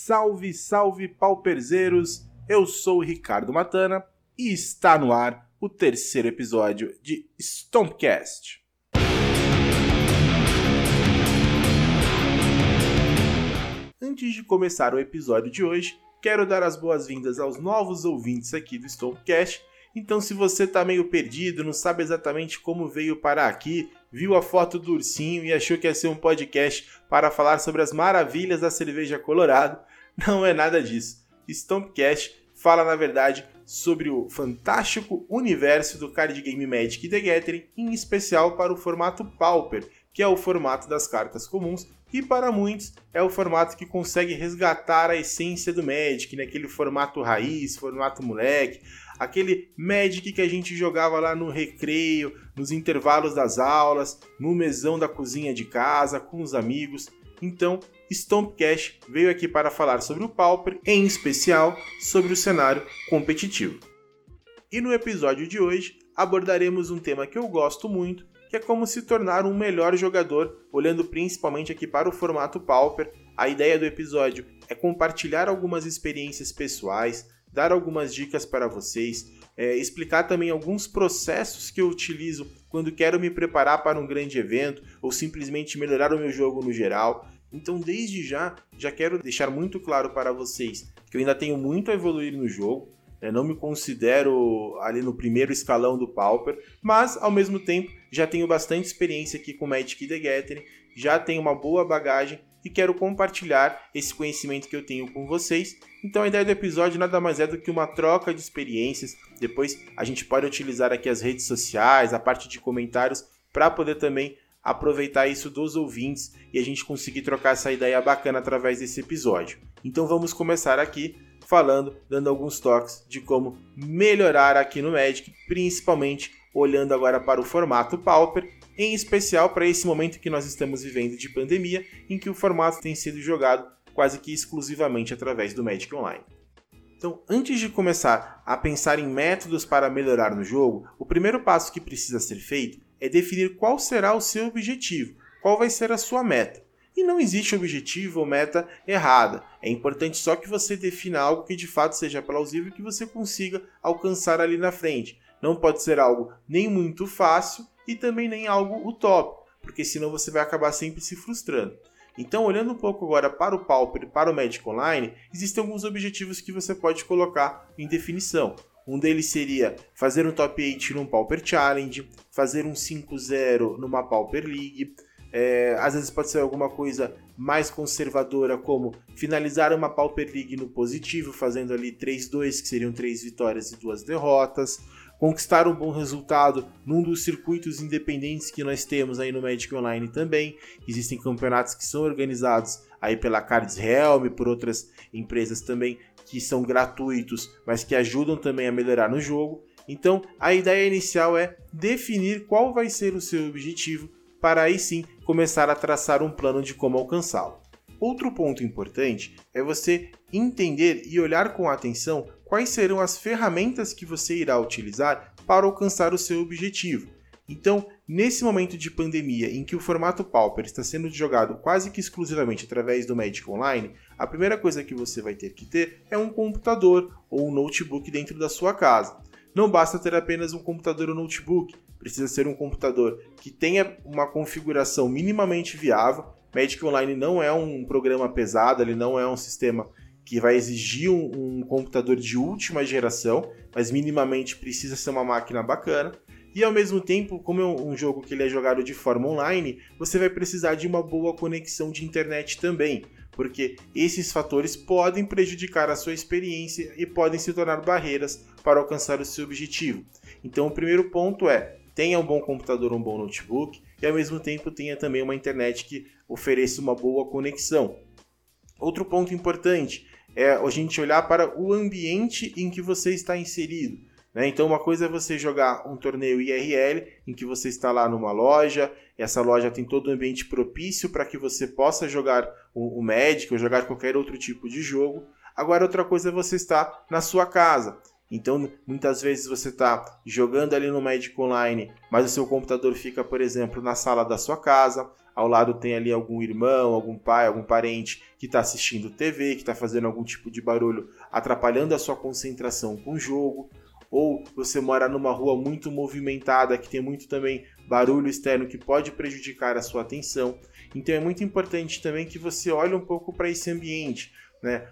Salve, salve pauperzeiros! Eu sou o Ricardo Matana e está no ar o terceiro episódio de Stompcast. Antes de começar o episódio de hoje, quero dar as boas-vindas aos novos ouvintes aqui do Stompcast. Então, se você está meio perdido, não sabe exatamente como veio parar aqui, viu a foto do ursinho e achou que ia ser um podcast para falar sobre as maravilhas da cerveja Colorado, não é nada disso. Stompcast fala, na verdade, sobre o fantástico universo do card game Magic the Gathering, em especial para o formato Pauper, que é o formato das cartas comuns, e para muitos é o formato que consegue resgatar a essência do Magic, naquele formato raiz, formato moleque, aquele Magic que a gente jogava lá no recreio, nos intervalos das aulas, no mesão da cozinha de casa, com os amigos. Então, Stompcast veio aqui para falar sobre o Pauper, em especial sobre o cenário competitivo. E no episódio de hoje abordaremos um tema que eu gosto muito, que é como se tornar um melhor jogador, olhando principalmente aqui para o formato Pauper. A ideia do episódio é compartilhar algumas experiências pessoais, dar algumas dicas para vocês, é, explicar também alguns processos que eu utilizo quando quero me preparar para um grande evento ou simplesmente melhorar o meu jogo no geral. Então, desde já, já quero deixar muito claro para vocês que eu ainda tenho muito a evoluir no jogo. Eu não me considero ali no primeiro escalão do Pauper, mas ao mesmo tempo já tenho bastante experiência aqui com Magic the Gathering, já tenho uma boa bagagem e quero compartilhar esse conhecimento que eu tenho com vocês. Então a ideia do episódio nada mais é do que uma troca de experiências. Depois a gente pode utilizar aqui as redes sociais, a parte de comentários para poder também aproveitar isso dos ouvintes e a gente conseguir trocar essa ideia bacana através desse episódio. Então vamos começar aqui falando, dando alguns toques de como melhorar aqui no Magic, principalmente olhando agora para o formato Pauper em especial para esse momento que nós estamos vivendo de pandemia, em que o formato tem sido jogado quase que exclusivamente através do Magic Online. Então, antes de começar a pensar em métodos para melhorar no jogo, o primeiro passo que precisa ser feito é definir qual será o seu objetivo, qual vai ser a sua meta. E não existe objetivo ou meta errada. É importante só que você defina algo que de fato seja plausível e que você consiga alcançar ali na frente. Não pode ser algo nem muito fácil e também nem algo utópico, porque senão você vai acabar sempre se frustrando. Então, olhando um pouco agora para o Pauper e para o Magic Online, existem alguns objetivos que você pode colocar em definição. Um deles seria fazer um top 8 num Pauper Challenge, fazer um 5-0 numa Pauper League. É, às vezes pode ser alguma coisa mais conservadora, como finalizar uma Pauper League no positivo, fazendo ali 3-2, que seriam 3 vitórias e 2 derrotas conquistar um bom resultado num dos circuitos independentes que nós temos aí no Magic Online também. Existem campeonatos que são organizados aí pela Cards Realm, por outras empresas também que são gratuitos, mas que ajudam também a melhorar no jogo. Então, a ideia inicial é definir qual vai ser o seu objetivo para aí sim começar a traçar um plano de como alcançá-lo. Outro ponto importante é você entender e olhar com atenção quais serão as ferramentas que você irá utilizar para alcançar o seu objetivo. Então, nesse momento de pandemia em que o formato Pauper está sendo jogado quase que exclusivamente através do Magic Online, a primeira coisa que você vai ter que ter é um computador ou um notebook dentro da sua casa. Não basta ter apenas um computador ou notebook, precisa ser um computador que tenha uma configuração minimamente viável. Magic Online não é um programa pesado, ele não é um sistema que vai exigir um, um, computador de última geração, mas minimamente precisa ser uma máquina bacana. E ao mesmo tempo, como é um jogo que ele é jogado de forma online, você vai precisar de uma boa conexão de internet também, porque esses fatores podem prejudicar a sua experiência e podem se tornar barreiras para alcançar o seu objetivo. Então, o primeiro ponto é tenha um bom computador, um bom notebook e ao mesmo tempo tenha também uma internet que ofereça uma boa conexão. Outro ponto importante é a gente olhar para o ambiente em que você está inserido. Né? Então, uma coisa é você jogar um torneio IRL, em que você está lá numa loja, essa loja tem todo o um ambiente propício para que você possa jogar o, o Magic ou jogar qualquer outro tipo de jogo. Agora, outra coisa é você estar na sua casa. Então, muitas vezes você está jogando ali no Magic Online, mas o seu computador fica, por exemplo, na sala da sua casa. Ao lado tem ali algum irmão, algum pai, algum parente que está assistindo TV, que está fazendo algum tipo de barulho, atrapalhando a sua concentração com o jogo. Ou você mora numa rua muito movimentada, que tem muito também barulho externo que pode prejudicar a sua atenção. Então é muito importante também que você olhe um pouco para esse ambiente. Né?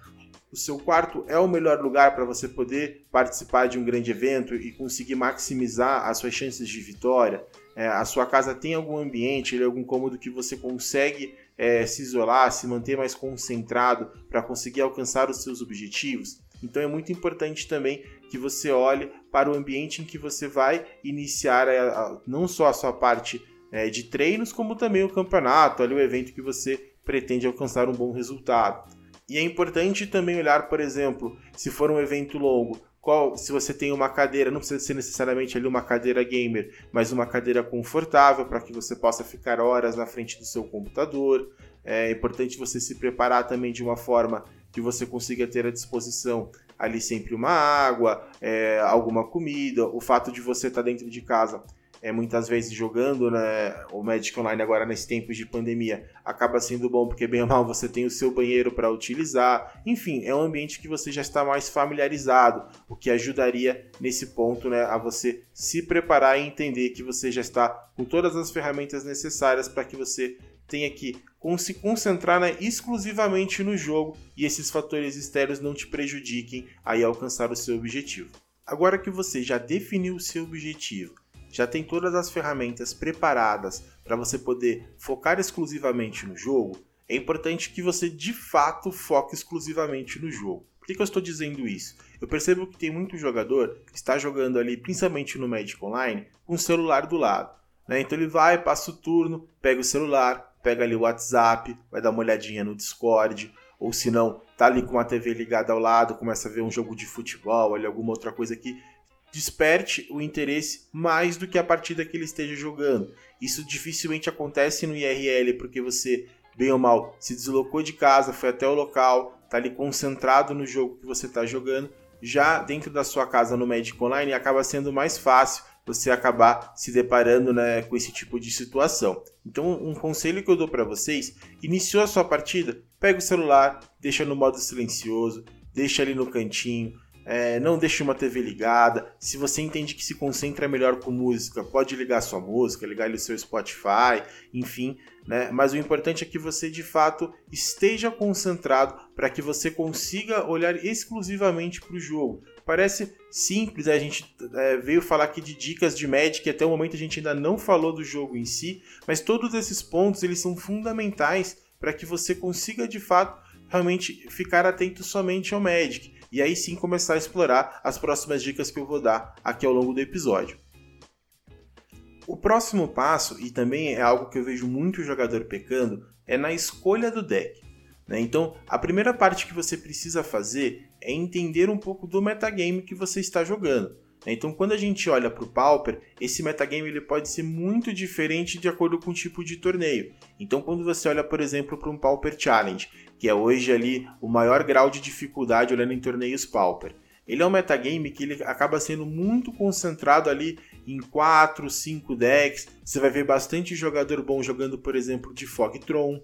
o seu quarto é o melhor lugar para você poder participar de um grande evento e conseguir maximizar as suas chances de vitória. É, a sua casa tem algum ambiente, algum cômodo que você consegue é, se isolar, se manter mais concentrado para conseguir alcançar os seus objetivos. Então é muito importante também que você olhe para o ambiente em que você vai iniciar a, é, a, não só a sua parte é, de treinos, como também o campeonato, ali, o evento que você pretende alcançar um bom resultado. E é importante também olhar, por exemplo, se for um evento longo, qual, se você tem uma cadeira, não precisa ser necessariamente ali uma cadeira gamer, mas uma cadeira confortável para que você possa ficar horas na frente do seu computador. É importante você se preparar também de uma forma que você consiga ter à disposição ali sempre uma água, é, alguma comida. O fato de você estar tá dentro de casa é, muitas vezes jogando né, o Magic Online agora nesses tempos de pandemia acaba sendo bom porque bem ou mal você tem o seu banheiro para utilizar. Enfim, é um ambiente que você já está mais familiarizado, o que ajudaria nesse ponto né, a você se preparar e entender que você já está com todas as ferramentas necessárias para que você tenha que se concentrar né, exclusivamente no jogo e esses fatores externos não te prejudiquem a alcançar o seu objetivo. Agora que você já definiu o seu objetivo, já tem todas as ferramentas preparadas para você poder focar exclusivamente no jogo, é importante que você de fato foque exclusivamente no jogo. Por que, que eu estou dizendo isso? Eu percebo que tem muito jogador que está jogando ali, principalmente no Magic Online, com o celular do lado. Né? Então ele vai, passa o turno, pega o celular, pega ali o WhatsApp, vai dar uma olhadinha no Discord, ou se não, tá ali com a TV ligada ao lado, começa a ver um jogo de futebol, ali alguma outra coisa que desperte o interesse mais do que a partida que ele esteja jogando. Isso dificilmente acontece no IRL porque você, bem ou mal, se deslocou de casa, foi até o local, está ali concentrado no jogo que você está jogando. Já dentro da sua casa no Magic Online acaba sendo mais fácil você acabar se deparando né, com esse tipo de situação. Então, um conselho que eu dou para vocês: iniciou a sua partida, pega o celular, deixa no modo silencioso, deixa ali no cantinho, é, não deixe uma TV ligada. Se você entende que se concentra melhor com música, pode ligar sua música, ligar o seu Spotify, enfim. Né? Mas o importante é que você de fato esteja concentrado para que você consiga olhar exclusivamente para o jogo. Parece simples, a gente é, veio falar aqui de dicas de Magic, até o momento a gente ainda não falou do jogo em si, mas todos esses pontos eles são fundamentais para que você consiga de fato realmente ficar atento somente ao Magic e aí sim começar a explorar as próximas dicas que eu vou dar aqui ao longo do episódio. O próximo passo, e também é algo que eu vejo muito jogador pecando, é na escolha do deck. Né? Então, a primeira parte que você precisa fazer é entender um pouco do metagame que você está jogando. Né? Então, quando a gente olha para o Pauper, esse metagame ele pode ser muito diferente de acordo com o tipo de torneio. Então, quando você olha, por exemplo, para um Pauper Challenge, que é hoje ali o maior grau de dificuldade olhando em torneios Pauper, ele é um metagame que ele acaba sendo muito concentrado ali em 4, 5 decks. Você vai ver bastante jogador bom jogando, por exemplo, de Fogtron.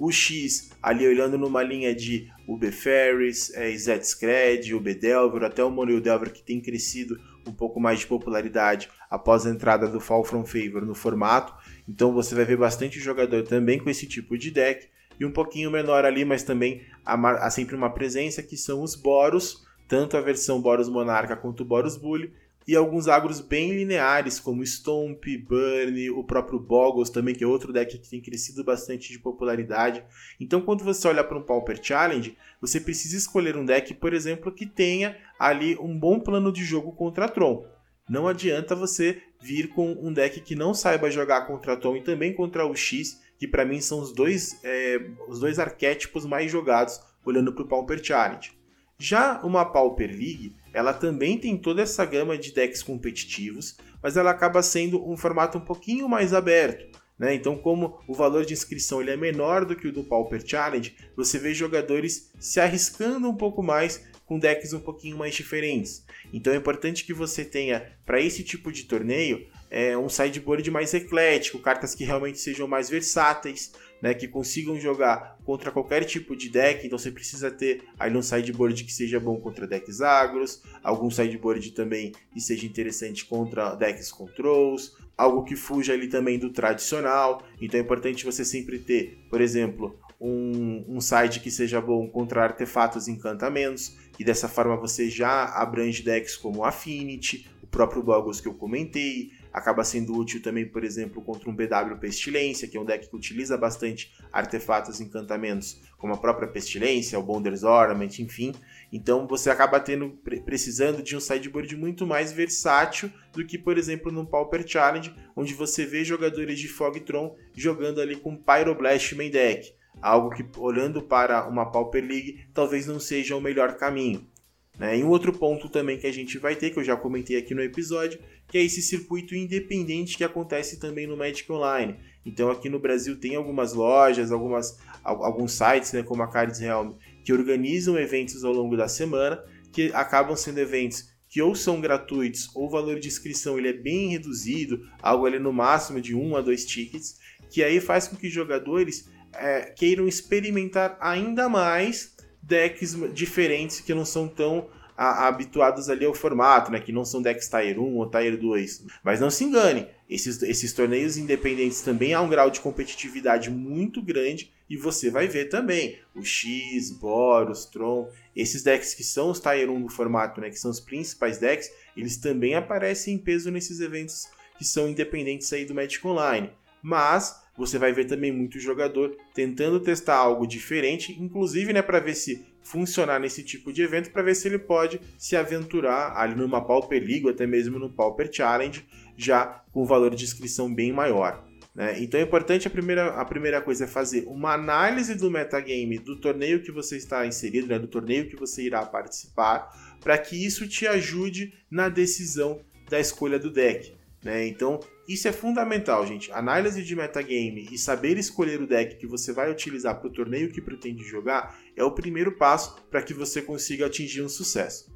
O X ali olhando numa linha de UB Ferris, é, Zetscred, UB Delver, até o Mono Delver que tem crescido um pouco mais de popularidade após a entrada do Fall From Favor no formato. Então você vai ver bastante jogador também com esse tipo de deck. E um pouquinho menor ali, mas também há, há sempre uma presença que são os Boros, tanto a versão Boros Monarca quanto o Boros Bully, e alguns agros bem lineares, como Stomp, Burn, o próprio Boggles também, que é outro deck que tem crescido bastante de popularidade. Então, quando você olha para um Pauper Challenge, você precisa escolher um deck, por exemplo, que tenha ali um bom plano de jogo contra Tron. Não adianta você vir com um deck que não saiba jogar contra Tron e também contra o X, que para mim são os dois, é, os dois arquétipos mais jogados olhando para o Pauper Challenge. Já uma Pauper League, ela também tem toda essa gama de decks competitivos, mas ela acaba sendo um formato um pouquinho mais aberto. Né? Então, como o valor de inscrição ele é menor do que o do Pauper Challenge, você vê jogadores se arriscando um pouco mais com decks um pouquinho mais diferentes. Então é importante que você tenha, para esse tipo de torneio, é, um sideboard mais eclético, cartas que realmente sejam mais versáteis, né, que consigam jogar contra qualquer tipo de deck, então você precisa ter aí um sideboard que seja bom contra decks agros, algum sideboard também que seja interessante contra decks controls, algo que fuja ali também do tradicional, então é importante você sempre ter, por exemplo, um, um side que seja bom contra artefatos e encantamentos, e dessa forma você já abrange decks como Affinity, o próprio Boggles que eu comentei, acaba sendo útil também, por exemplo, contra um BW Pestilência, que é um deck que utiliza bastante artefatos e encantamentos, como a própria Pestilência, o Bonder's Ornament, enfim. Então você acaba tendo precisando de um sideboard muito mais versátil do que, por exemplo, no Pauper Challenge, onde você vê jogadores de Fogtron jogando ali com Pyroblast main deck. Algo que, olhando para uma Pauper League, talvez não seja o melhor caminho. Né? E um outro ponto também que a gente vai ter, que eu já comentei aqui no episódio, que é esse circuito independente que acontece também no Magic Online. Então aqui no Brasil tem algumas lojas, algumas, alguns sites, né, como a Cards Realm, que organizam eventos ao longo da semana, que acabam sendo eventos que ou são gratuitos ou o valor de inscrição ele é bem reduzido, algo ali no máximo de um a dois tickets, que aí faz com que jogadores é, queiram experimentar ainda mais decks diferentes que não são tão a, habituados ali ao formato, né? Que não são decks Tier 1 ou Tier 2. Mas não se engane, esses, esses torneios independentes também há um grau de competitividade muito grande e você vai ver também o X, Boros, Tron, esses decks que são os Tier 1 do formato, né? Que são os principais decks, eles também aparecem em peso nesses eventos que são independentes aí do Magic Online. Mas você vai ver também muito jogador tentando testar algo diferente, inclusive né, para ver se funcionar nesse tipo de evento, para ver se ele pode se aventurar ali numa Pauper League ou até mesmo no Pauper Challenge, já com valor de inscrição bem maior. Né? Então é importante a primeira, a primeira coisa é fazer uma análise do metagame do torneio que você está inserido, né, do torneio que você irá participar, para que isso te ajude na decisão da escolha do deck. Né? Então, isso é fundamental, gente. Análise de metagame e saber escolher o deck que você vai utilizar para o torneio que pretende jogar é o primeiro passo para que você consiga atingir um sucesso.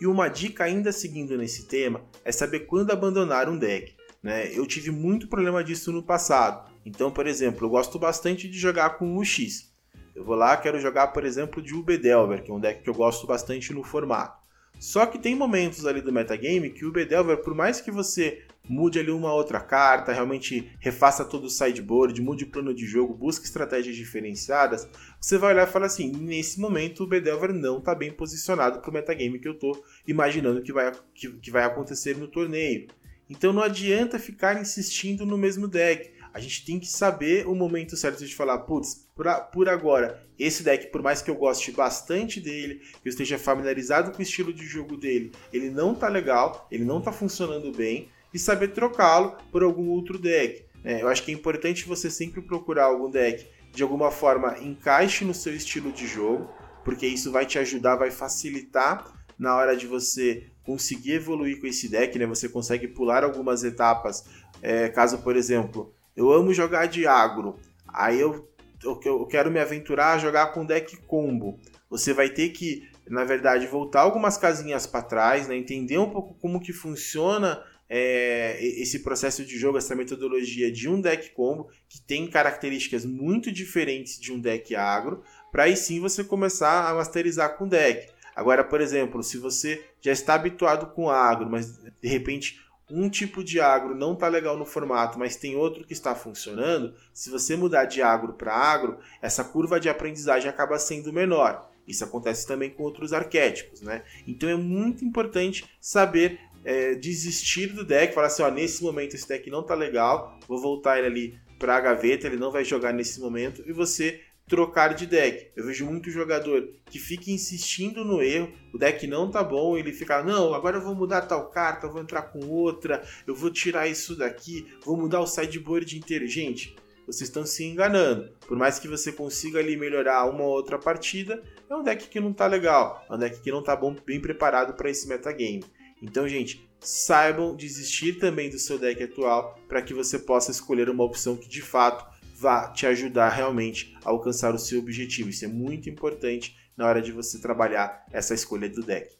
E uma dica ainda seguindo nesse tema é saber quando abandonar um deck. Né? Eu tive muito problema disso no passado. Então, por exemplo, eu gosto bastante de jogar com o X. Eu vou lá, quero jogar, por exemplo, de Ubedelver, que é um deck que eu gosto bastante no formato. Só que tem momentos ali do metagame que o Bedelver, por mais que você mude ali uma outra carta, realmente refaça todo o sideboard, mude o plano de jogo, busque estratégias diferenciadas, você vai olhar e falar assim, nesse momento o Bedelver não está bem posicionado para o metagame que eu estou imaginando que vai, que, que vai acontecer no torneio. Então não adianta ficar insistindo no mesmo deck. A gente tem que saber o momento certo de falar, putz, por, agora, esse deck, por mais que eu goste bastante dele, que eu esteja familiarizado com o estilo de jogo dele, ele não tá legal, ele não tá funcionando bem, e saber trocá-lo por algum outro deck. É, eu acho que é importante você sempre procurar algum deck de alguma forma encaixe no seu estilo de jogo, porque isso vai te ajudar, vai facilitar na hora de você conseguir evoluir com esse deck, né? Você consegue pular algumas etapas. É, caso, por exemplo, eu amo jogar de agro. Aí eu, eu, eu quero me aventurar a jogar com deck combo. Você vai ter que, na verdade, voltar algumas casinhas para trás, né? entender um pouco como que funciona é, esse processo de jogo, essa metodologia de um deck combo, que tem características muito diferentes de um deck agro, para aí sim você começar a masterizar com deck. Agora, por exemplo, se você já está habituado com agro, mas de repente um tipo de agro não está legal no formato, mas tem outro que está funcionando, se você mudar de agro para agro, essa curva de aprendizagem acaba sendo menor. Isso acontece também com outros arquétipos, né? Então é muito importante saber é, desistir do deck, falar assim, ó, nesse momento esse deck não está legal, vou voltar ele ali para a gaveta, ele não vai jogar nesse momento, e você trocar de deck. Eu vejo muito jogador que fica insistindo no erro, o deck não tá bom, ele fica, não, agora eu vou mudar tal carta, vou entrar com outra, eu vou tirar isso daqui, vou mudar o sideboard inteiro. Gente, vocês estão se enganando. Por mais que você consiga ali melhorar uma ou outra partida, é um deck que não tá legal, é um deck que não tá bom, bem preparado para esse metagame. Então, gente, saibam desistir também do seu deck atual para que você possa escolher uma opção que de fato vá te ajudar realmente a alcançar o seu objetivo. Isso é muito importante na hora de você trabalhar essa escolha do deck.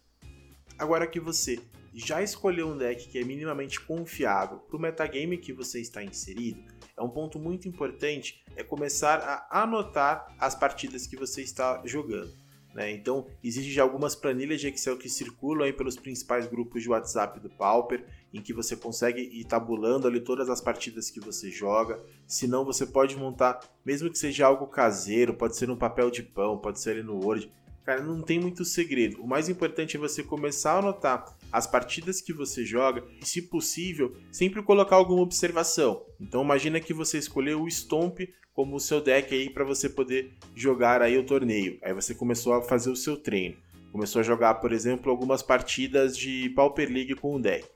Agora que você já escolheu um deck que é minimamente confiável para o metagame que você está inserido, é um ponto muito importante é começar a anotar as partidas que você está jogando. Né? Então, existem já algumas planilhas de Excel que circulam aí pelos principais grupos de WhatsApp do Pauper, em que você consegue ir tabulando ali todas as partidas que você joga. Se não, você pode montar, mesmo que seja algo caseiro, pode ser um papel de pão, pode ser ali no Word. Cara, não tem muito segredo. O mais importante é você começar a anotar as partidas que você joga e, se possível, sempre colocar alguma observação. Então, imagina que você escolheu o Stomp como o seu deck aí para você poder jogar aí o torneio. Aí você começou a fazer o seu treino. Começou a jogar, por exemplo, algumas partidas de Pauper League com o deck.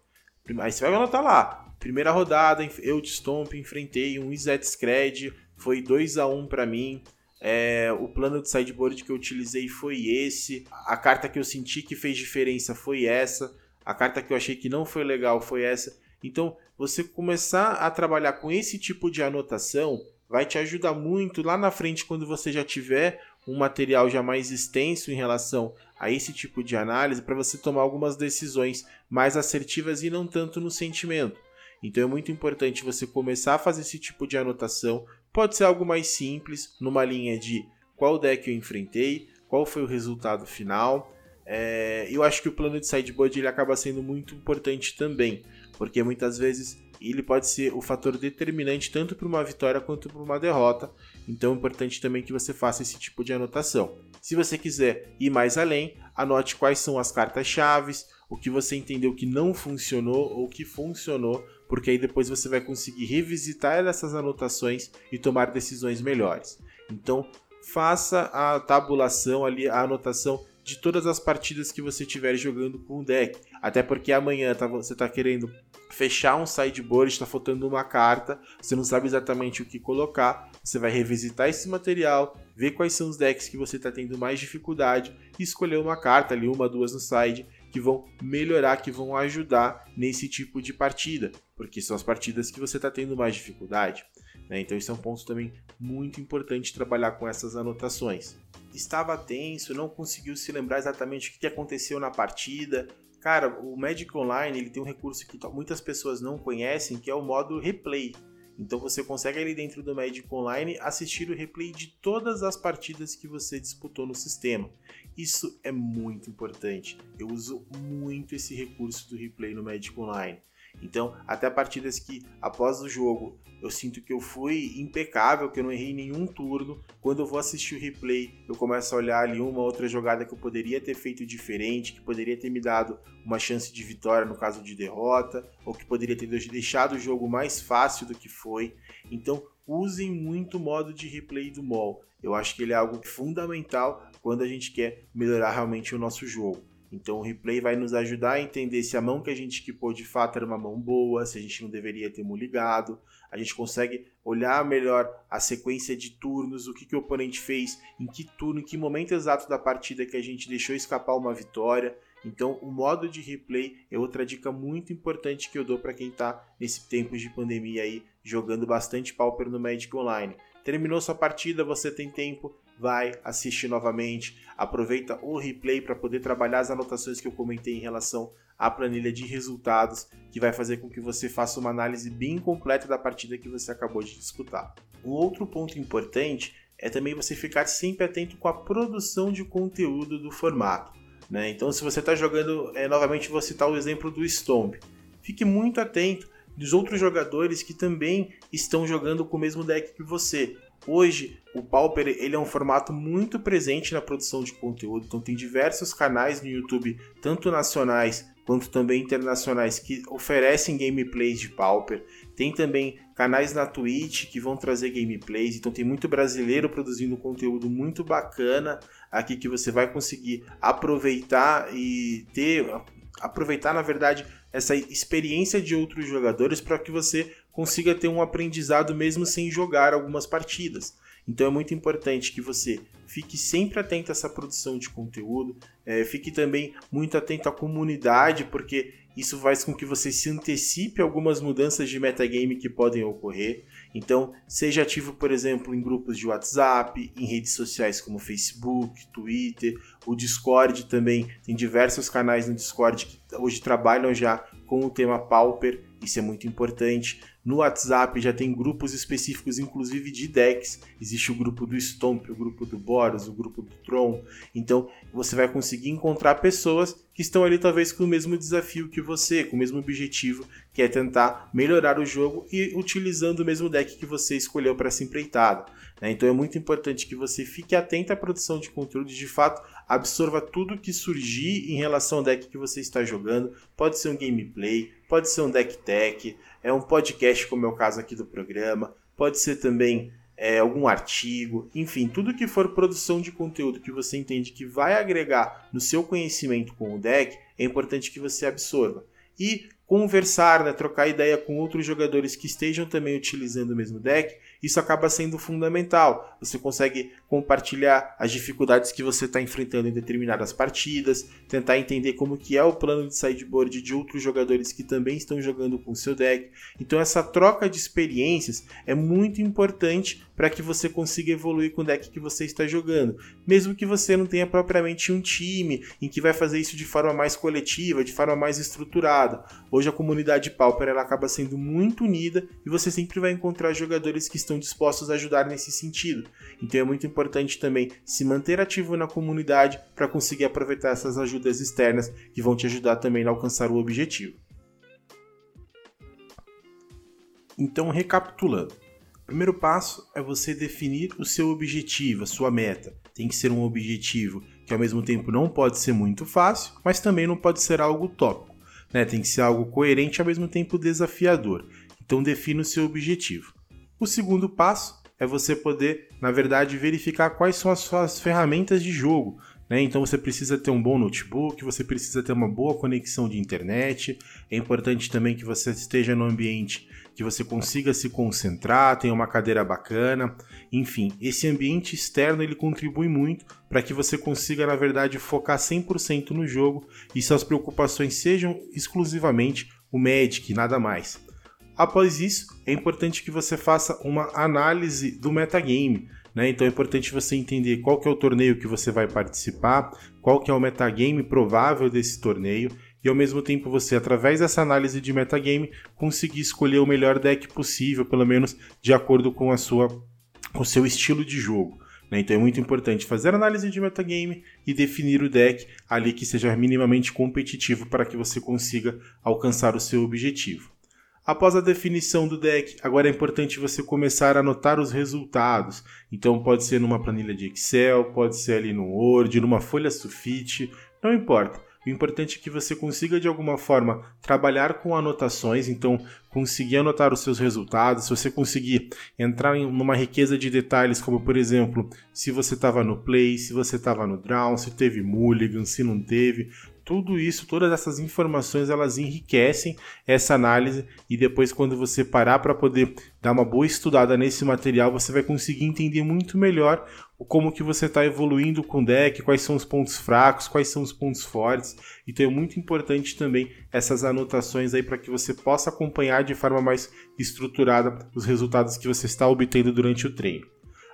Aí você vai anotar lá. Primeira rodada, eu de Stomp enfrentei um Izet Scred, foi 2 a 1 para mim. É, o plano de sideboard que eu utilizei foi esse. A carta que eu senti que fez diferença foi essa. A carta que eu achei que não foi legal foi essa. Então, você começar a trabalhar com esse tipo de anotação vai te ajudar muito lá na frente quando você já tiver um material já mais extenso em relação a esse tipo de análise para você tomar algumas decisões mais assertivas e não tanto no sentimento. Então é muito importante você começar a fazer esse tipo de anotação. Pode ser algo mais simples, numa linha de qual deck eu enfrentei, qual foi o resultado final. É, eu acho que o plano de sideboard ele acaba sendo muito importante também, porque muitas vezes ele pode ser o fator determinante tanto para uma vitória quanto para uma derrota. Então é importante também que você faça esse tipo de anotação. Se você quiser ir mais além, anote quais são as cartas-chave, o que você entendeu que não funcionou ou que funcionou, porque aí depois você vai conseguir revisitar essas anotações e tomar decisões melhores. Então, faça a tabulação ali, a anotação de todas as partidas que você estiver jogando com o deck. Até porque amanhã tá, você está querendo fechar um sideboard, está faltando uma carta, você não sabe exatamente o que colocar, você vai revisitar esse material, ver quais são os decks que você está tendo mais dificuldade e escolher uma carta ali, uma, duas no side, que vão melhorar, que vão ajudar nesse tipo de partida, porque são as partidas que você está tendo mais dificuldade. Né? Então, isso é um ponto também muito importante trabalhar com essas anotações estava tenso, não conseguiu se lembrar exatamente o que aconteceu na partida. Cara, o Magic Online ele tem um recurso que muitas pessoas não conhecem, que é o modo replay. Então você consegue ali dentro do Magic Online assistir o replay de todas as partidas que você disputou no sistema. Isso é muito importante. Eu uso muito esse recurso do replay no Magic Online. Então, até partidas que após o jogo eu sinto que eu fui impecável, que eu não errei nenhum turno. Quando eu vou assistir o replay, eu começo a olhar ali uma outra jogada que eu poderia ter feito diferente, que poderia ter me dado uma chance de vitória no caso de derrota, ou que poderia ter deixado o jogo mais fácil do que foi. Então, usem muito o modo de replay do MOL. Eu acho que ele é algo fundamental quando a gente quer melhorar realmente o nosso jogo. Então o replay vai nos ajudar a entender se a mão que a gente equipou de fato era uma mão boa, se a gente não deveria ter ligado. A gente consegue olhar melhor a sequência de turnos, o que, que o oponente fez, em que turno, em que momento exato da partida que a gente deixou escapar uma vitória. Então, o modo de replay é outra dica muito importante que eu dou para quem está nesse tempo de pandemia aí, jogando bastante Pauper no Magic Online. Terminou sua partida, você tem tempo, vai assistir novamente, aproveita o replay para poder trabalhar as anotações que eu comentei em relação à planilha de resultados, que vai fazer com que você faça uma análise bem completa da partida que você acabou de disputar. Um outro ponto importante é também você ficar sempre atento com a produção de conteúdo do formato. Né? Então, se você está jogando, é, novamente vou citar o exemplo do Stomp, fique muito atento dos outros jogadores que também estão jogando com o mesmo deck que você. Hoje, o Pauper ele é um formato muito presente na produção de conteúdo, então tem diversos canais no YouTube, tanto nacionais quanto também internacionais, que oferecem gameplays de Pauper. Tem também canais na Twitch que vão trazer gameplays, então tem muito brasileiro produzindo conteúdo muito bacana aqui que você vai conseguir aproveitar e ter aproveitar na verdade essa experiência de outros jogadores para que você consiga ter um aprendizado mesmo sem jogar algumas partidas. Então é muito importante que você fique sempre atento a essa produção de conteúdo, é, fique também muito atento à comunidade, porque isso faz com que você se antecipe algumas mudanças de metagame que podem ocorrer. Então, seja ativo, por exemplo, em grupos de WhatsApp, em redes sociais como Facebook, Twitter, o Discord também. Tem diversos canais no Discord que hoje trabalham já com o tema Pauper, isso é muito importante. No WhatsApp já tem grupos específicos, inclusive de decks. Existe o grupo do Stomp, o grupo do Boros, o grupo do Tron. Então você vai conseguir encontrar pessoas que estão ali talvez com o mesmo desafio que você, com o mesmo objetivo, que é tentar melhorar o jogo e utilizando o mesmo deck que você escolheu para essa empreitada. Né? Então é muito importante que você fique atento à produção de conteúdo de fato absorva tudo que surgir em relação ao deck que você está jogando. Pode ser um gameplay, pode ser um deck tech, é um podcast, como é o caso aqui do programa, pode ser também é, algum artigo, enfim, tudo que for produção de conteúdo que você entende que vai agregar no seu conhecimento com o deck, é importante que você absorva. E conversar, né, trocar ideia com outros jogadores que estejam também utilizando o mesmo deck, isso acaba sendo fundamental. Você consegue compartilhar as dificuldades que você está enfrentando em determinadas partidas, tentar entender como que é o plano de sideboard de outros jogadores que também estão jogando com seu deck. Então essa troca de experiências é muito importante para que você consiga evoluir com o deck que você está jogando. Mesmo que você não tenha propriamente um time em que vai fazer isso de forma mais coletiva, de forma mais estruturada. Hoje a comunidade Pauper ela acaba sendo muito unida e você sempre vai encontrar jogadores que estão dispostos a ajudar nesse sentido. Então é muito importante também se manter ativo na comunidade para conseguir aproveitar essas ajudas externas que vão te ajudar também a alcançar o objetivo. Então, recapitulando, primeiro passo é você definir o seu objetivo, a sua meta. Tem que ser um objetivo que ao mesmo tempo não pode ser muito fácil, mas também não pode ser algo utópico. Né? Tem que ser algo coerente e ao mesmo tempo desafiador. Então defina o seu objetivo. O segundo passo é você poder, na verdade, verificar quais são as suas ferramentas de jogo. Né? Então você precisa ter um bom notebook, você precisa ter uma boa conexão de internet. É importante também que você esteja no ambiente que você consiga se concentrar, tenha uma cadeira bacana, enfim, esse ambiente externo ele contribui muito para que você consiga, na verdade, focar 100% no jogo e suas preocupações sejam exclusivamente o Magic, nada mais. Após isso, é importante que você faça uma análise do metagame. Né? Então é importante você entender qual que é o torneio que você vai participar, qual que é o metagame provável desse torneio e ao mesmo tempo você, através dessa análise de metagame, conseguir escolher o melhor deck possível, pelo menos de acordo com a sua com o seu estilo de jogo. Né? Então é muito importante fazer análise de metagame e definir o deck ali que seja minimamente competitivo para que você consiga alcançar o seu objetivo. Após a definição do deck, agora é importante você começar a anotar os resultados. Então pode ser numa planilha de Excel, pode ser ali no Word, numa folha sulfite, não importa. O importante é que você consiga de alguma forma trabalhar com anotações, então conseguir anotar os seus resultados, se você conseguir entrar em uma riqueza de detalhes, como por exemplo, se você estava no play, se você estava no draw, se teve mulligan, se não teve, tudo isso, todas essas informações, elas enriquecem essa análise e depois quando você parar para poder dar uma boa estudada nesse material, você vai conseguir entender muito melhor como que você está evoluindo com o deck, quais são os pontos fracos, quais são os pontos fortes. Então é muito importante também essas anotações aí para que você possa acompanhar de forma mais estruturada os resultados que você está obtendo durante o treino.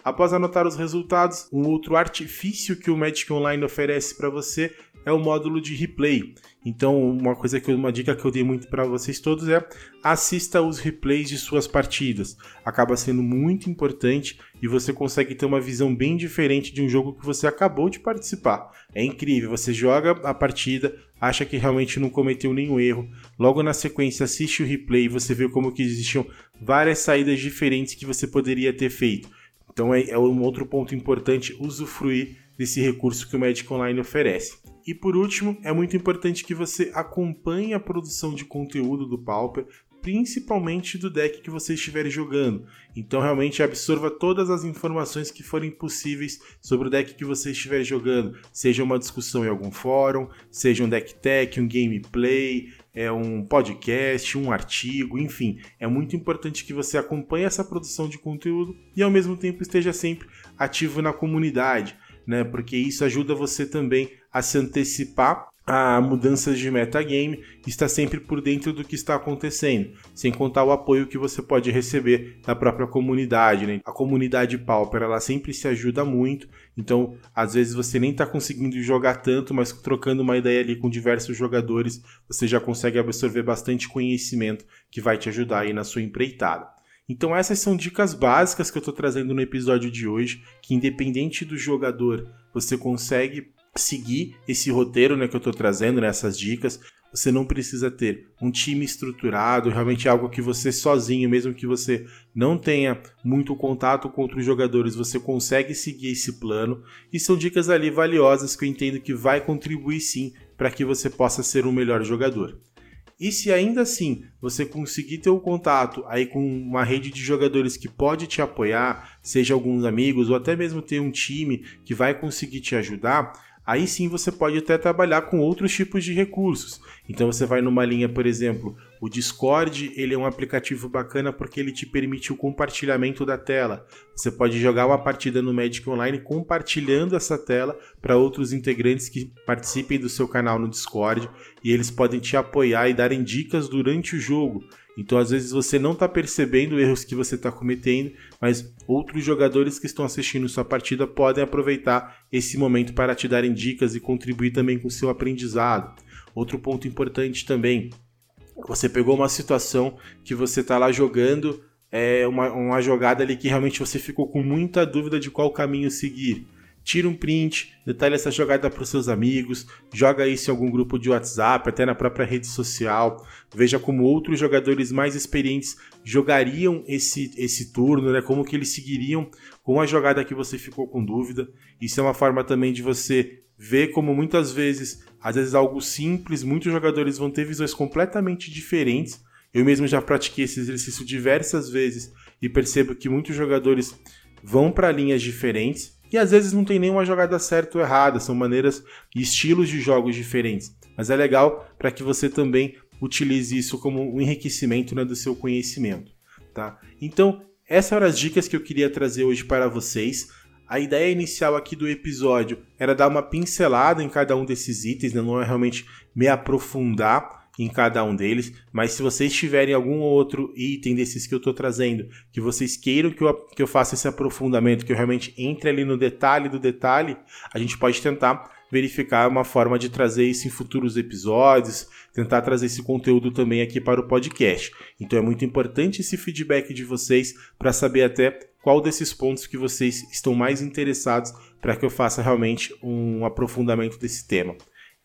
Após anotar os resultados, um outro artifício que o Magic Online oferece para você é o módulo de replay. Então, uma coisa que uma dica que eu dei muito para vocês todos é assista os replays de suas partidas. Acaba sendo muito importante e você consegue ter uma visão bem diferente de um jogo que você acabou de participar. É incrível, você joga a partida, acha que realmente não cometeu nenhum erro, logo na sequência assiste o replay e você vê como que existiam várias saídas diferentes que você poderia ter feito. Então é, é um outro ponto importante usufruir desse recurso que o Magic Online oferece. E por último, é muito importante que você acompanhe a produção de conteúdo do Pauper, principalmente do deck que você estiver jogando. Então realmente absorva todas as informações que forem possíveis sobre o deck que você estiver jogando, seja uma discussão em algum fórum, seja um deck tech, um gameplay, é um podcast, um artigo, enfim, é muito importante que você acompanhe essa produção de conteúdo e ao mesmo tempo esteja sempre ativo na comunidade, né? Porque isso ajuda você também a se antecipar a mudanças de metagame, está sempre por dentro do que está acontecendo, sem contar o apoio que você pode receber da própria comunidade. Né? A comunidade Pauper ela sempre se ajuda muito, então às vezes você nem está conseguindo jogar tanto, mas trocando uma ideia ali com diversos jogadores, você já consegue absorver bastante conhecimento que vai te ajudar aí na sua empreitada. Então essas são dicas básicas que eu estou trazendo no episódio de hoje, que independente do jogador, você consegue seguir esse roteiro né, que eu estou trazendo, nessas né, dicas. Você não precisa ter um time estruturado, realmente algo que você sozinho, mesmo que você não tenha muito contato com outros jogadores, você consegue seguir esse plano. E são dicas ali valiosas que eu entendo que vai contribuir sim para que você possa ser um melhor jogador. E se ainda assim você conseguir ter um contato aí com uma rede de jogadores que pode te apoiar, seja alguns amigos ou até mesmo ter um time que vai conseguir te ajudar, aí sim você pode até trabalhar com outros tipos de recursos. Então você vai numa linha, por exemplo, o Discord, ele é um aplicativo bacana porque ele te permite o compartilhamento da tela. Você pode jogar uma partida no Magic Online compartilhando essa tela para outros integrantes que participem do seu canal no Discord e eles podem te apoiar e darem dicas durante o jogo. Então, às vezes, você não está percebendo erros que você está cometendo, mas outros jogadores que estão assistindo sua partida podem aproveitar esse momento para te darem dicas e contribuir também com seu aprendizado. Outro ponto importante também: você pegou uma situação que você está lá jogando, é uma, uma jogada ali que realmente você ficou com muita dúvida de qual caminho seguir tira um print, detalhe essa jogada para os seus amigos, joga isso em algum grupo de WhatsApp, até na própria rede social, veja como outros jogadores mais experientes jogariam esse, esse turno, né? como que eles seguiriam com a jogada que você ficou com dúvida. Isso é uma forma também de você ver como muitas vezes, às vezes algo simples, muitos jogadores vão ter visões completamente diferentes. Eu mesmo já pratiquei esse exercício diversas vezes e percebo que muitos jogadores vão para linhas diferentes e às vezes não tem nenhuma jogada certa ou errada, são maneiras e estilos de jogos diferentes. Mas é legal para que você também utilize isso como um enriquecimento né, do seu conhecimento. Tá? Então, essas eram as dicas que eu queria trazer hoje para vocês. A ideia inicial aqui do episódio era dar uma pincelada em cada um desses itens, né? não é realmente me aprofundar em cada um deles, mas se vocês tiverem algum outro item desses que eu estou trazendo, que vocês queiram que eu, que eu faça esse aprofundamento, que eu realmente entre ali no detalhe do detalhe, a gente pode tentar verificar uma forma de trazer isso em futuros episódios, tentar trazer esse conteúdo também aqui para o podcast. Então é muito importante esse feedback de vocês para saber até qual desses pontos que vocês estão mais interessados para que eu faça realmente um aprofundamento desse tema.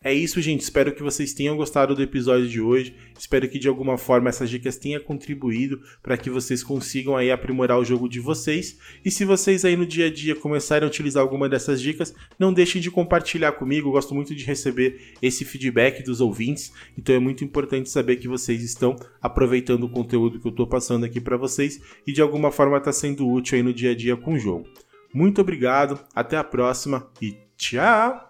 É isso, gente. Espero que vocês tenham gostado do episódio de hoje. Espero que de alguma forma essas dicas tenham contribuído para que vocês consigam aí aprimorar o jogo de vocês. E se vocês aí no dia a dia começarem a utilizar alguma dessas dicas, não deixem de compartilhar comigo. Eu gosto muito de receber esse feedback dos ouvintes. Então é muito importante saber que vocês estão aproveitando o conteúdo que eu estou passando aqui para vocês e de alguma forma está sendo útil aí no dia a dia com o jogo. Muito obrigado, até a próxima e tchau!